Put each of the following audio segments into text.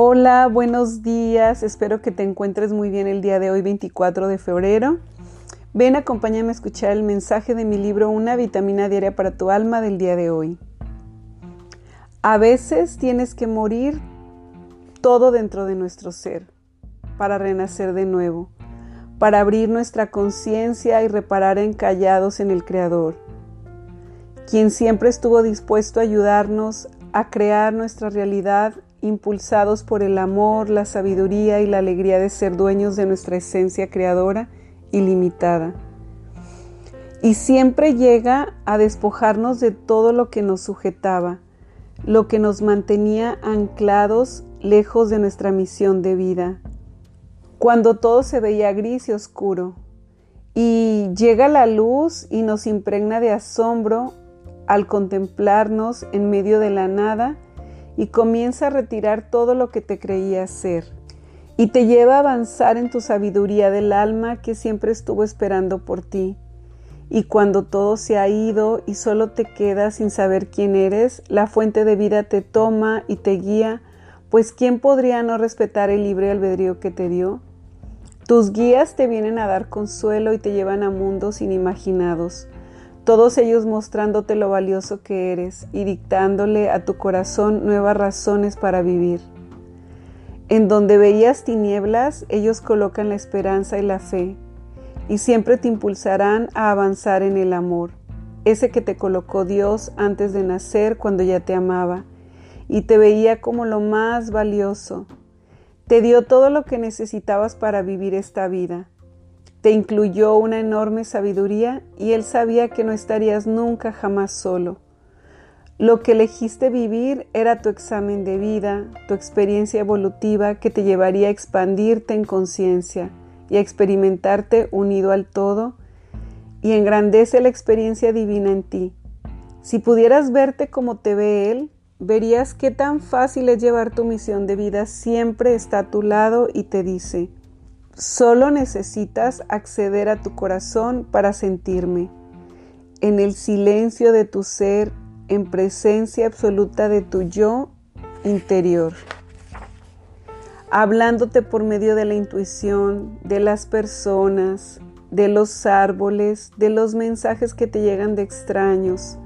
Hola, buenos días. Espero que te encuentres muy bien el día de hoy, 24 de febrero. Ven, acompáñame a escuchar el mensaje de mi libro Una vitamina diaria para tu alma del día de hoy. A veces tienes que morir todo dentro de nuestro ser para renacer de nuevo, para abrir nuestra conciencia y reparar encallados en el Creador, quien siempre estuvo dispuesto a ayudarnos a crear nuestra realidad impulsados por el amor, la sabiduría y la alegría de ser dueños de nuestra esencia creadora ilimitada. Y siempre llega a despojarnos de todo lo que nos sujetaba, lo que nos mantenía anclados lejos de nuestra misión de vida. Cuando todo se veía gris y oscuro, y llega la luz y nos impregna de asombro al contemplarnos en medio de la nada, y comienza a retirar todo lo que te creías ser y te lleva a avanzar en tu sabiduría del alma que siempre estuvo esperando por ti. Y cuando todo se ha ido y solo te quedas sin saber quién eres, la fuente de vida te toma y te guía, pues ¿quién podría no respetar el libre albedrío que te dio? Tus guías te vienen a dar consuelo y te llevan a mundos inimaginados todos ellos mostrándote lo valioso que eres y dictándole a tu corazón nuevas razones para vivir. En donde veías tinieblas, ellos colocan la esperanza y la fe, y siempre te impulsarán a avanzar en el amor, ese que te colocó Dios antes de nacer cuando ya te amaba, y te veía como lo más valioso. Te dio todo lo que necesitabas para vivir esta vida te incluyó una enorme sabiduría y Él sabía que no estarías nunca jamás solo. Lo que elegiste vivir era tu examen de vida, tu experiencia evolutiva que te llevaría a expandirte en conciencia y a experimentarte unido al todo y engrandece la experiencia divina en ti. Si pudieras verte como te ve Él, verías qué tan fácil es llevar tu misión de vida siempre está a tu lado y te dice, Solo necesitas acceder a tu corazón para sentirme, en el silencio de tu ser, en presencia absoluta de tu yo interior, hablándote por medio de la intuición, de las personas, de los árboles, de los mensajes que te llegan de extraños.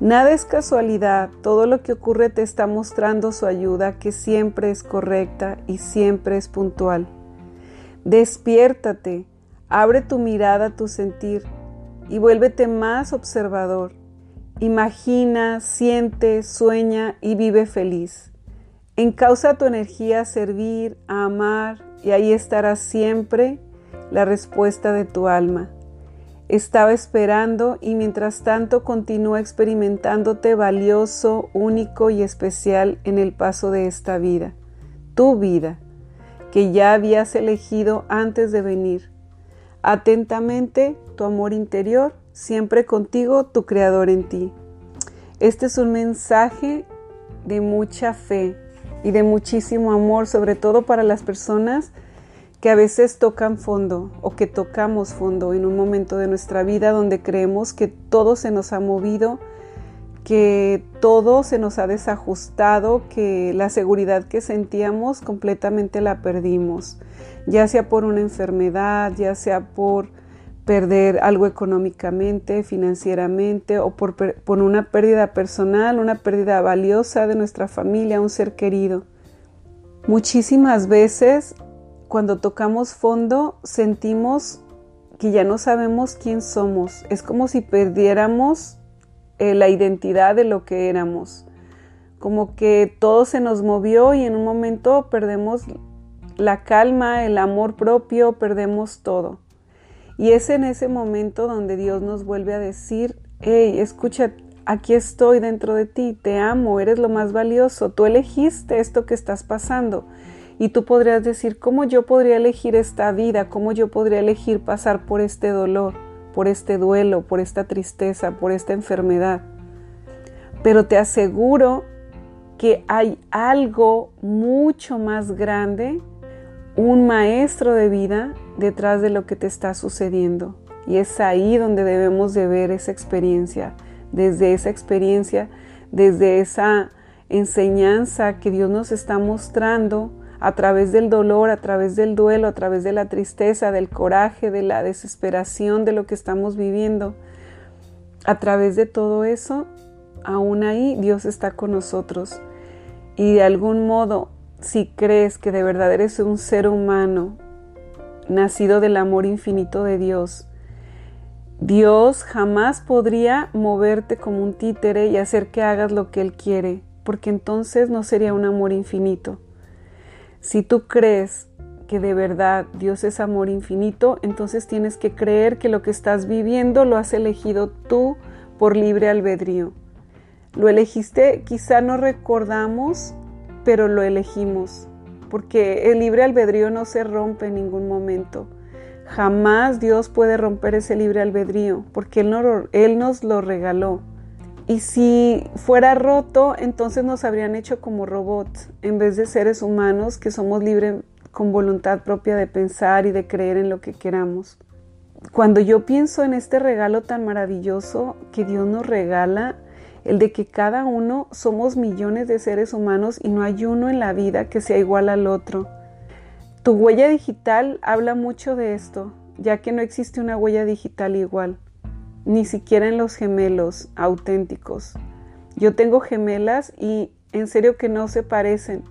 Nada es casualidad, todo lo que ocurre te está mostrando su ayuda que siempre es correcta y siempre es puntual. Despiértate, abre tu mirada a tu sentir y vuélvete más observador. Imagina, siente, sueña y vive feliz. Encausa tu energía a servir, a amar y ahí estará siempre la respuesta de tu alma. Estaba esperando y mientras tanto continúa experimentándote valioso, único y especial en el paso de esta vida, tu vida que ya habías elegido antes de venir. Atentamente, tu amor interior, siempre contigo, tu Creador en ti. Este es un mensaje de mucha fe y de muchísimo amor, sobre todo para las personas que a veces tocan fondo o que tocamos fondo en un momento de nuestra vida donde creemos que todo se nos ha movido que todo se nos ha desajustado, que la seguridad que sentíamos completamente la perdimos, ya sea por una enfermedad, ya sea por perder algo económicamente, financieramente o por, una pérdida personal, una pérdida valiosa de nuestra familia, un ser querido. Muchísimas veces cuando tocamos fondo sentimos que ya no sabemos quién somos. Es como si perdiéramos eh, la identidad de lo que éramos. Como que todo se nos movió y en un momento perdemos la calma, el amor propio, perdemos todo. Y es en ese momento donde Dios nos vuelve a decir, hey, escucha, aquí estoy dentro de ti, te amo, eres lo más valioso, tú elegiste esto que estás pasando. Y tú podrías decir, ¿cómo yo podría elegir esta vida? ¿Cómo yo podría elegir pasar por este dolor, por este duelo, por esta tristeza, por esta enfermedad? Pero te aseguro que hay algo mucho más grande, un maestro de vida detrás de lo que te está sucediendo. Y es ahí donde debemos de ver esa experiencia, desde esa experiencia, desde esa enseñanza que Dios nos está mostrando a través del dolor, a través del duelo, a través de la tristeza, del coraje, de la desesperación de lo que estamos viviendo. A través de todo eso, aún ahí Dios está con nosotros. Y de algún modo, si crees que de verdad eres un ser humano, nacido del amor infinito de Dios, Dios jamás podría moverte como un títere y hacer que hagas lo que Él quiere, porque entonces no sería un amor infinito. Si tú crees que de verdad Dios es amor infinito, entonces tienes que creer que lo que estás viviendo lo has elegido tú por libre albedrío. Lo elegiste, quizá no recordamos, pero lo elegimos, porque el libre albedrío no se rompe en ningún momento. Jamás Dios puede romper ese libre albedrío, porque Él, nos lo regaló. Y si fuera roto, entonces nos habrían hecho como robots, en vez de seres humanos que somos libres con voluntad propia de pensar y de creer en lo que queramos. Cuando yo pienso en este regalo tan maravilloso que Dios nos regala, el de que cada uno somos millones de seres humanos y no hay uno en la vida que sea igual al otro. Tu huella digital habla mucho de esto, ya que no existe una huella digital igual ni siquiera en los gemelos auténticos. Yo tengo gemelas y en serio que no se parecen.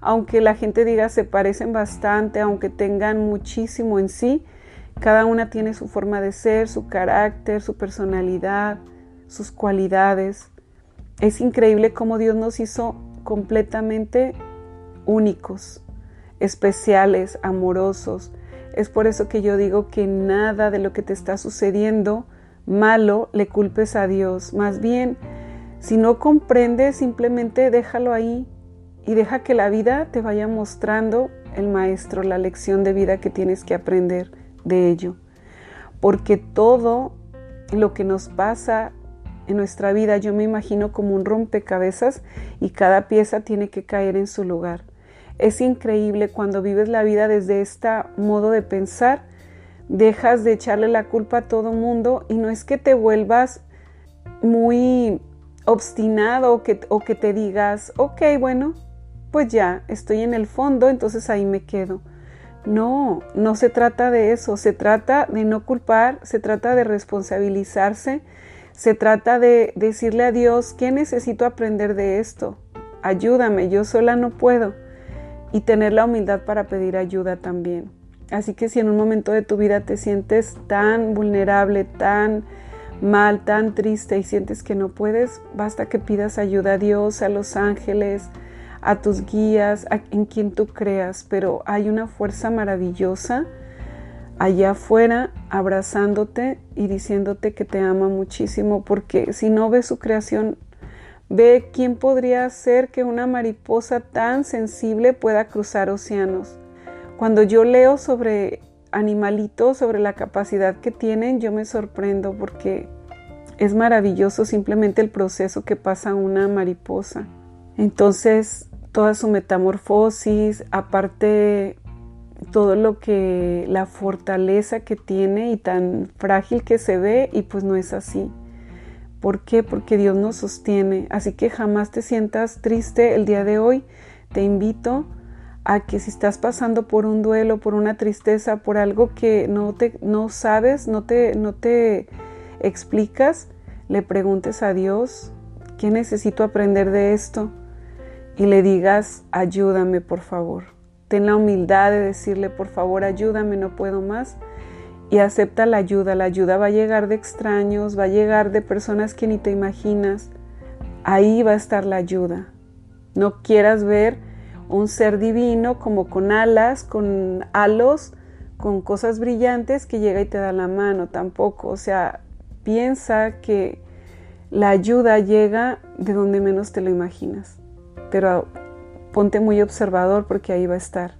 Aunque la gente diga se parecen bastante, aunque tengan muchísimo en sí, cada una tiene su forma de ser, su carácter, su personalidad, sus cualidades. Es increíble cómo Dios nos hizo completamente únicos, especiales, amorosos. Es por eso que yo digo que nada de lo que te está sucediendo malo le culpes a Dios. Más bien, si no comprendes, simplemente déjalo ahí y deja que la vida te vaya mostrando el maestro, la lección de vida que tienes que aprender de ello. Porque todo lo que nos pasa en nuestra vida yo me imagino como un rompecabezas y cada pieza tiene que caer en su lugar. Es increíble cuando vives la vida desde este modo de pensar dejas de echarle la culpa a todo mundo y no es que te vuelvas muy obstinado o que, o que te digas, ok, bueno, pues ya, estoy en el fondo, entonces ahí me quedo. No, no se trata de eso, se trata de no culpar, se trata de responsabilizarse, se trata de decirle a Dios, ¿qué necesito aprender de esto? Ayúdame, yo sola no puedo. Y tener la humildad para pedir ayuda también. Así que si en un momento de tu vida te sientes tan vulnerable, tan mal, tan triste y sientes que no puedes, basta que pidas ayuda a Dios, a los ángeles, a tus guías, a, en quien tú creas, pero hay una fuerza maravillosa allá afuera abrazándote y diciéndote que te ama muchísimo, porque si no ves su creación, ve quién podría ser que una mariposa tan sensible pueda cruzar océanos cuando yo leo sobre animalitos, sobre la capacidad que tienen, yo me sorprendo porque es maravilloso simplemente el proceso que pasa una mariposa. Entonces, toda su metamorfosis, aparte todo lo que la fortaleza que tiene y tan frágil que se ve y pues no es así. ¿Por qué? Porque Dios nos sostiene. Así que jamás te sientas triste el día de hoy. Te invito a que si estás pasando por un duelo, por una tristeza, por algo que no te no sabes, no te no te explicas, le preguntes a Dios, ¿qué necesito aprender de esto? Y le digas, ayúdame, por favor. Ten la humildad de decirle, por favor, ayúdame, no puedo más. Y acepta la ayuda. La ayuda va a llegar de extraños, va a llegar de personas que ni te imaginas. Ahí va a estar la ayuda. No quieras ver un ser divino como con alas, con halos, con cosas brillantes que llega y te da la mano tampoco. O sea, piensa que la ayuda llega de donde menos te lo imaginas. Pero ponte muy observador porque ahí va a estar.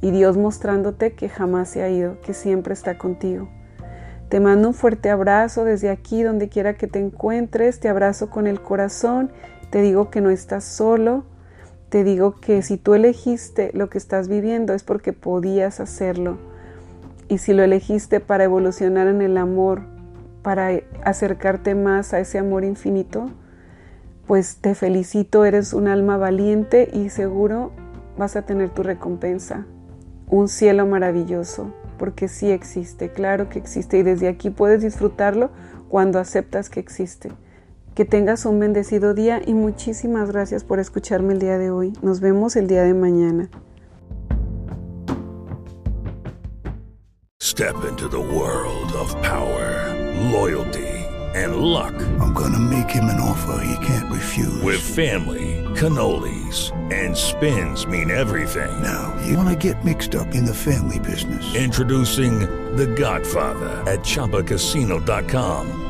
Y Dios mostrándote que jamás se ha ido, que siempre está contigo. Te mando un fuerte abrazo desde aquí, donde quiera que te encuentres. Te abrazo con el corazón. Te digo que no estás solo. Te digo que si tú elegiste lo que estás viviendo es porque podías hacerlo. Y si lo elegiste para evolucionar en el amor, para acercarte más a ese amor infinito, pues te felicito, eres un alma valiente y seguro vas a tener tu recompensa. Un cielo maravilloso, porque sí existe, claro que existe y desde aquí puedes disfrutarlo cuando aceptas que existe. Que tengas un bendecido día y muchísimas gracias por escucharme el día de hoy. Nos vemos el día de mañana. Step into the world of power, loyalty and luck. I'm gonna make him an offer he can't refuse. With family, cannolis and spins mean everything. Now, you wanna get mixed up in the family business. Introducing The Godfather at ChumbaCasino.com.